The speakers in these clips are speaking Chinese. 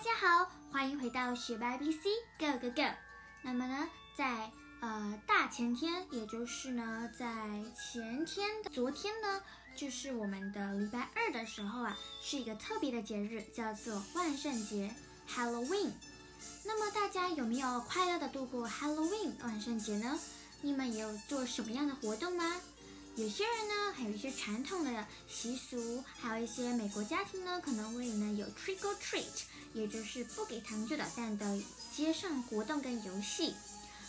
大家好，欢迎回到学霸 ABC Go Go Go。那么呢，在呃大前天，也就是呢在前天的、昨天呢，就是我们的礼拜二的时候啊，是一个特别的节日，叫做万圣节 Halloween。那么大家有没有快乐的度过 Halloween 万圣节呢？你们有做什么样的活动吗？有些人呢，还有一些传统的习俗，还有一些美国家庭呢，可能会呢有 trick or treat，也就是不给糖就捣蛋的街上活动跟游戏。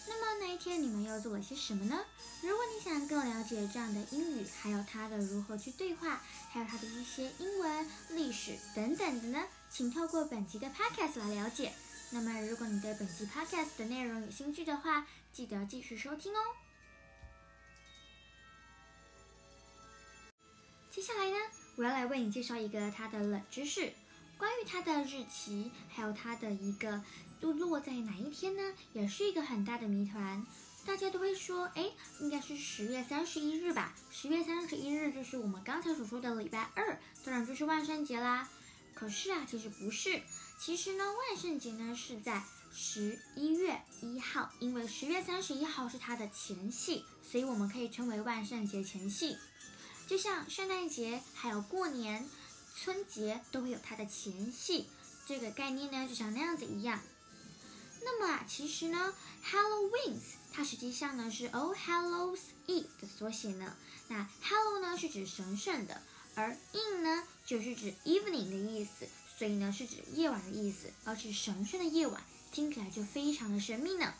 那么那一天你们又做了些什么呢？如果你想更了解这样的英语，还有它的如何去对话，还有它的一些英文、历史等等的呢，请透过本集的 podcast 来了解。那么如果你对本集 podcast 的内容有兴趣的话，记得继续收听哦。接下来呢，我要来为你介绍一个它的冷知识，关于它的日期，还有它的一个都落在哪一天呢，也是一个很大的谜团。大家都会说，哎，应该是十月三十一日吧？十月三十一日就是我们刚才所说的礼拜二，当然就是万圣节啦。可是啊，其实不是，其实呢，万圣节呢是在十一月一号，因为十月三十一号是它的前夕，所以我们可以称为万圣节前夕。就像圣诞节、还有过年、春节都会有它的前戏，这个概念呢就像那样子一样。那么啊，其实呢，Halloween 它实际上呢是 All Hallows Eve 的缩写呢。那 Hallow 呢是指神圣的，而 In 呢就是指 evening 的意思，所以呢是指夜晚的意思，而是神圣的夜晚，听起来就非常的神秘呢。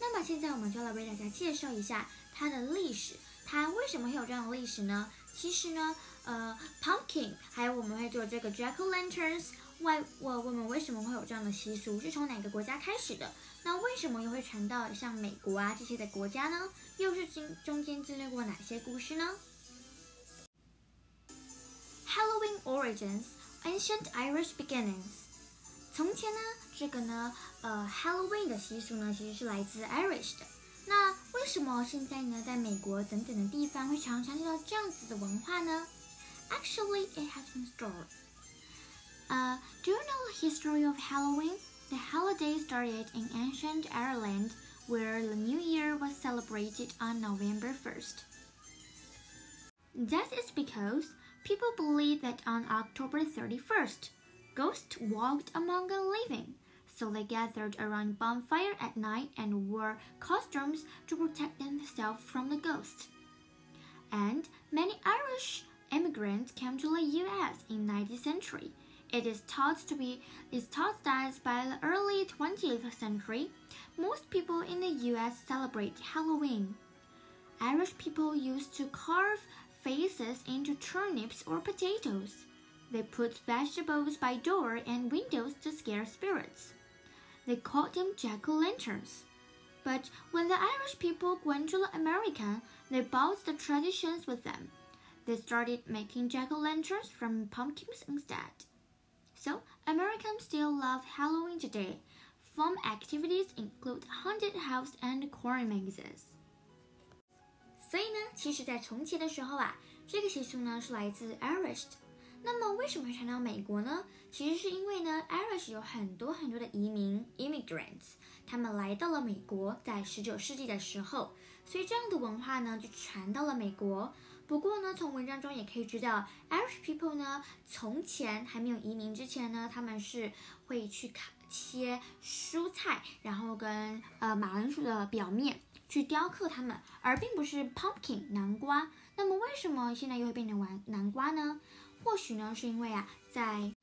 那么现在我们就来为大家介绍一下它的历史。它为什么会有这样的历史呢？其实呢，呃，pumpkin，还有我们会做这个 jack o' lanterns，外我我们为什么会有这样的习俗？是从哪个国家开始的？那为什么又会传到像美国啊这些的国家呢？又是经中间经历过哪些故事呢？Halloween origins, ancient Irish beginnings。从前呢，这个呢，呃，Halloween 的习俗呢，其实是来自 Irish 的。那为什么现在呢，在美国等等的地方会常常见到这样子的文化呢？Actually, it has been stored. Uh, do you know the history of Halloween? The holiday started in ancient Ireland, where the New Year was celebrated on November 1st. That is because people believe that on October 31st, ghosts walked among the living so they gathered around bonfire at night and wore costumes to protect themselves from the ghosts. And many Irish immigrants came to the US in 19th century. It is thought to be is thought that by the early 20th century, most people in the US celebrate Halloween. Irish people used to carve faces into turnips or potatoes. They put vegetables by door and windows to scare spirits. They called them jack-o'-lanterns. But when the Irish people went to America, they brought the traditions with them. They started making jack-o'-lanterns from pumpkins instead. So Americans still love Halloween today. Fun activities include haunted house and corn mazes. 所以呢，其实，在从前的时候啊，这个习俗呢是来自 Irish 的。 那么为什么会传到美国呢？其实是因为呢，Irish 有很多很多的移民 （immigrants），他们来到了美国，在十九世纪的时候，所以这样的文化呢就传到了美国。不过呢，从文章中也可以知道，Irish people 呢，从前还没有移民之前呢，他们是会去砍切蔬菜，然后跟呃马铃薯的表面去雕刻它们，而并不是 pumpkin 南瓜。那么为什么现在又会变成玩南瓜呢？或许呢，是因为啊，在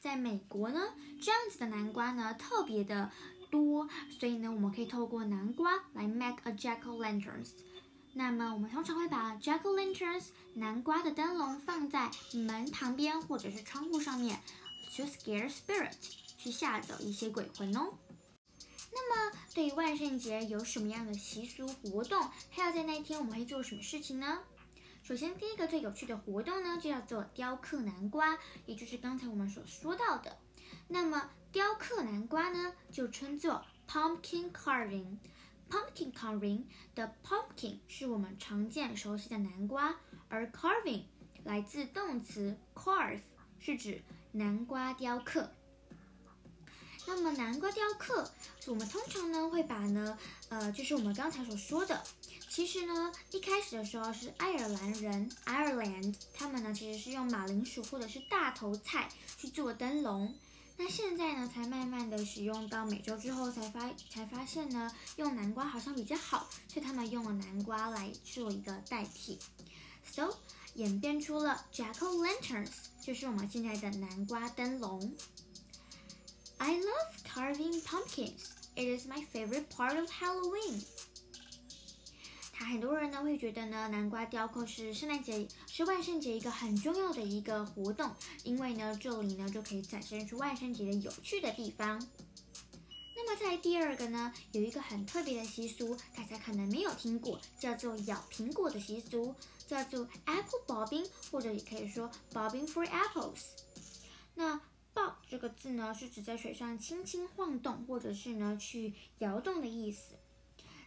在美国呢，这样子的南瓜呢特别的多，所以呢，我们可以透过南瓜来 make a jack o' lanterns。那么我们通常会把 jack o' lanterns 南瓜的灯笼放在门旁边或者是窗户上面，to scare spirit，去吓走一些鬼魂哦。那么对于万圣节有什么样的习俗活动？还要在那一天我们会做什么事情呢？首先，第一个最有趣的活动呢，就叫做雕刻南瓜，也就是刚才我们所说到的。那么，雕刻南瓜呢，就称作 pumpkin carving。pumpkin carving 的 pumpkin 是我们常见熟悉的南瓜，而 carving 来自动词 carve，是指南瓜雕刻。那么南瓜雕刻，我们通常呢会把呢，呃，就是我们刚才所说的，其实呢一开始的时候是爱尔兰人 Ireland，他们呢其实是用马铃薯或者是大头菜去做灯笼。那现在呢，才慢慢的使用到美洲之后，才发才发现呢，用南瓜好像比较好，所以他们用了南瓜来做一个代替，so 演变出了 Jack o' Lanterns，就是我们现在的南瓜灯笼。I love carving pumpkins. It is my favorite part of Halloween. 很多人呢会觉得呢，南瓜雕刻是圣诞节是万圣节一个很重要的一个活动，因为呢这里呢就可以展现出万圣节的有趣的地方。那么在第二个呢，有一个很特别的习俗，大家可能没有听过，叫做咬苹果的习俗，叫做 apple bobbing，或者也可以说 bobbing for apples。那 bob 这个字呢是指在水上轻轻晃动，或者是呢去摇动的意思，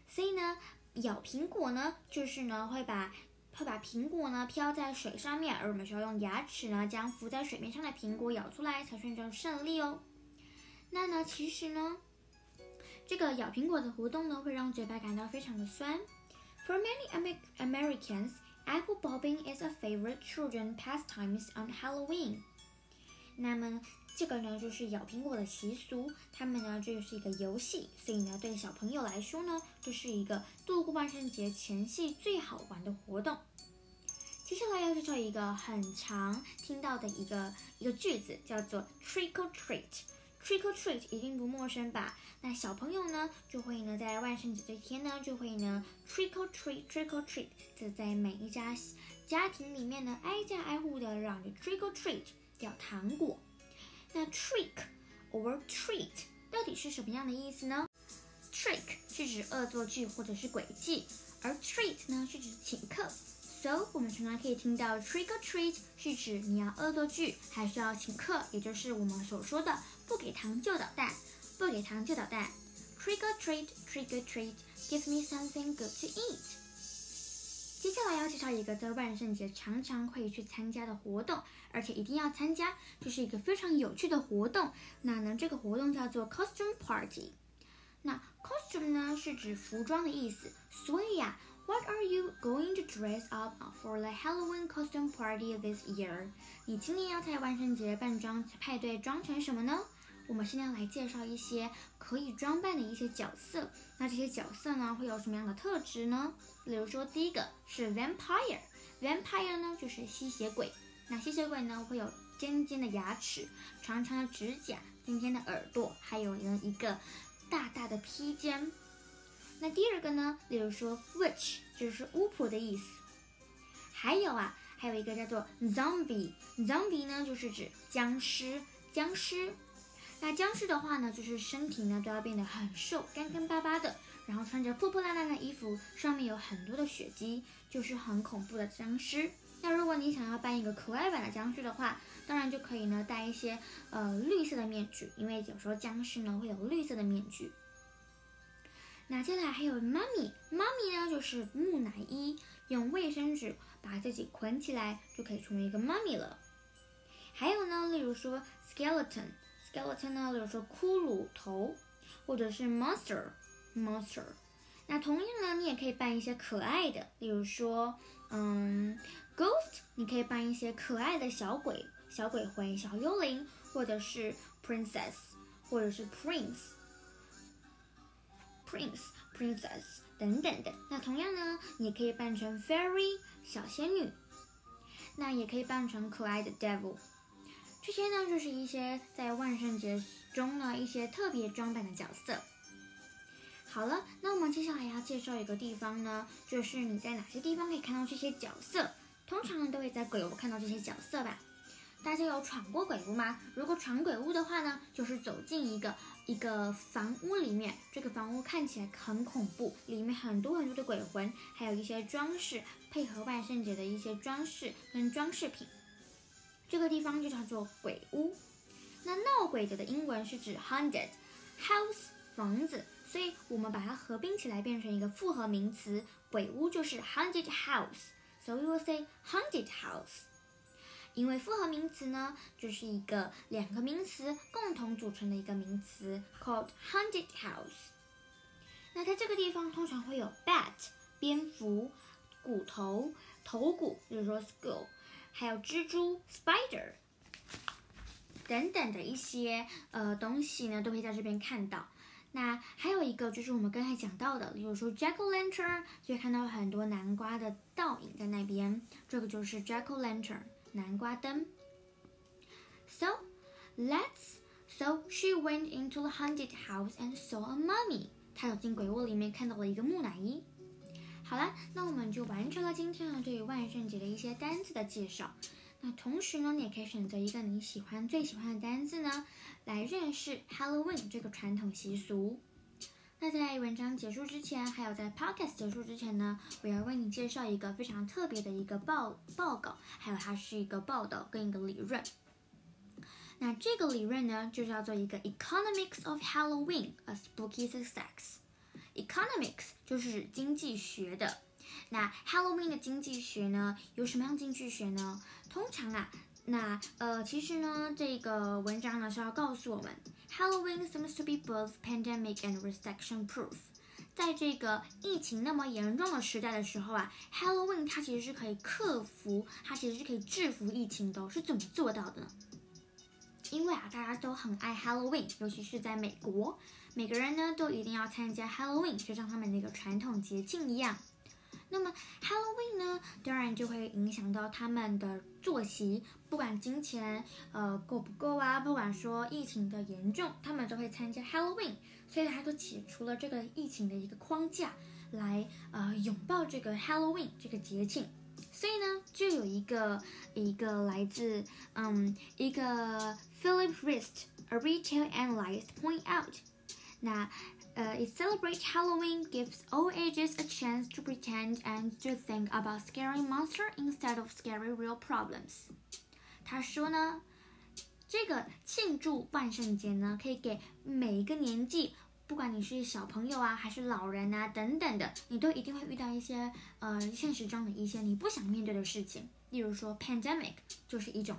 所以呢。咬苹果呢，就是呢会把会把苹果呢飘在水上面，而我们需要用牙齿呢将浮在水面上的苹果咬出来，才算成胜利哦。那呢，其实呢，这个咬苹果的活动呢会让嘴巴感到非常的酸。For many Americans, apple bobbing is a favorite children pastimes on Halloween. 那么这个呢，就是咬苹果的习俗。他们呢，这就是一个游戏，所以呢，对小朋友来说呢，这是一个度过万圣节前夕最好玩的活动。接下来要介绍一个很常听到的一个一个句子，叫做 trick or treat。trick or treat 一定不陌生吧？那小朋友呢，就会呢，在万圣节这天呢，就会呢 trick or treat，trick or treat，就在每一家家庭里面呢，挨家挨户的嚷着 trick or treat，咬糖果。那 trick or treat 到底是什么样的意思呢？trick 是指恶作剧或者是诡计，而 treat 呢是指请客。So 我们常常可以听到 trick or treat 是指你要恶作剧还是要请客，也就是我们所说的不给糖就捣蛋，不给糖就捣蛋。Trick or treat，trick or treat，give me something good to eat。接下来要介绍一个在万圣节常常会去参加的活动，而且一定要参加，这是一个非常有趣的活动。那呢，这个活动叫做 costume party。那 costume 呢是指服装的意思，所以呀，What are you going to dress up for the Halloween costume party this year？你今年要在万圣节扮装派对装成什么呢？我们现在来介绍一些可以装扮的一些角色。那这些角色呢，会有什么样的特质呢？比如说，第一个是 vampire，vampire 呢就是吸血鬼。那吸血鬼呢会有尖尖的牙齿、长长的指甲、尖尖的耳朵，还有呢一个大大的披肩。那第二个呢，例如说 witch 就是巫婆的意思。还有啊，还有一个叫做 zombie，zombie 呢就是指僵尸，僵尸。那僵尸的话呢，就是身体呢都要变得很瘦，干干巴巴的，然后穿着破破烂烂的衣服，上面有很多的血迹，就是很恐怖的僵尸。那如果你想要扮一个可爱版的僵尸的话，当然就可以呢戴一些呃绿色的面具，因为有时候僵尸呢会有绿色的面具。那接下来还有妈咪，妈咪呢就是木乃伊，用卫生纸把自己捆起来就可以成为一个妈咪了。还有呢，例如说 skeleton。Skeleton 呢，比如说骷髅头，或者是 monster，monster。那同样呢，你也可以扮一些可爱的，例如说，嗯，ghost，你可以扮一些可爱的小鬼、小鬼魂、小幽灵，或者是 princess，或者是 prince，prince，princess 等等的。那同样呢，你也可以扮成 fairy 小仙女，那也可以扮成可爱的 devil。这些呢，就是一些在万圣节中呢一些特别装扮的角色。好了，那我们接下来要介绍一个地方呢，就是你在哪些地方可以看到这些角色？通常都会在鬼屋看到这些角色吧？大家有闯过鬼屋吗？如果闯鬼屋的话呢，就是走进一个一个房屋里面，这个房屋看起来很恐怖，里面很多很多的鬼魂，还有一些装饰，配合万圣节的一些装饰跟装饰品。这个地方就叫做鬼屋。那闹鬼的的英文是指 haunted house 房子，所以我们把它合并起来变成一个复合名词，鬼屋就是 haunted house。So we will say haunted house。因为复合名词呢，就是一个两个名词共同组成的一个名词，called haunted house。那在这个地方通常会有 bat 蝙蝠、骨头、头骨，就是说 skull，还有蜘蛛 spider 等等的一些呃东西呢，都可以在这边看到。那还有一个就是我们刚才讲到的，例如说 jack o' lantern，就会看到很多南瓜的倒影在那边，这个就是 jack o' lantern 南瓜灯。So let's so she went into the haunted house and saw a mummy。她走进鬼屋里面看到了一个木乃伊。好了，那我们就完成了今天呢对于万圣节的一些单词的介绍。那同时呢，你也可以选择一个你喜欢、最喜欢的单字呢，来认识 Halloween 这个传统习俗。那在文章结束之前，还有在 Podcast 结束之前呢，我要为你介绍一个非常特别的一个报报告，还有它是一个报道跟一个理论。那这个理论呢，就叫做一个 Economics of Halloween: A Spooky Success。Economics 就是经济学的。那 Halloween 的经济学呢，有什么样经济学呢？通常啊，那呃，其实呢，这个文章呢是要告诉我们，Halloween seems to be both pandemic and recession-proof。在这个疫情那么严重的时代的时候啊，Halloween 它其实是可以克服，它其实是可以制服疫情的。是怎么做到的呢？因为啊，大家都很爱 Halloween，尤其是在美国，每个人呢都一定要参加 Halloween，就像他们那个传统节庆一样。那么 Halloween 呢，当然就会影响到他们的作息，不管金钱呃够不够啊，不管说疫情的严重，他们都会参加 Halloween，所以他都起出了这个疫情的一个框架，来呃拥抱这个 Halloween 这个节庆。所以呢，就有一个一个来自嗯一个 Philip Rist，a retail analyst point out，那。Uh, it celebrate Halloween, gives all ages a chance to pretend and to think about scary monster instead of scary real problems. 他说呢，这个庆祝万圣节呢，可以给每一个年纪，不管你是小朋友啊，还是老人啊等等的，你都一定会遇到一些呃现实中的一些你不想面对的事情。例如说，pandemic 就是一种。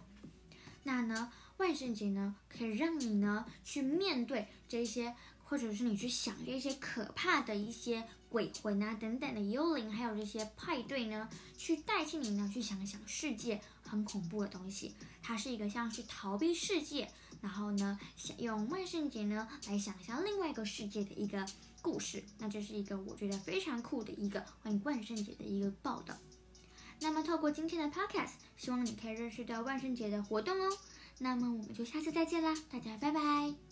那呢，万圣节呢，可以让你呢去面对这些。或者是你去想这些可怕的一些鬼魂啊等等的幽灵，还有这些派对呢，去代替你呢去想一想世界很恐怖的东西。它是一个像是逃避世界，然后呢想用万圣节呢来想象另外一个世界的一个故事。那这是一个我觉得非常酷的一个关于万圣节的一个报道。那么透过今天的 podcast，希望你可以认识到万圣节的活动哦。那么我们就下次再见啦，大家拜拜。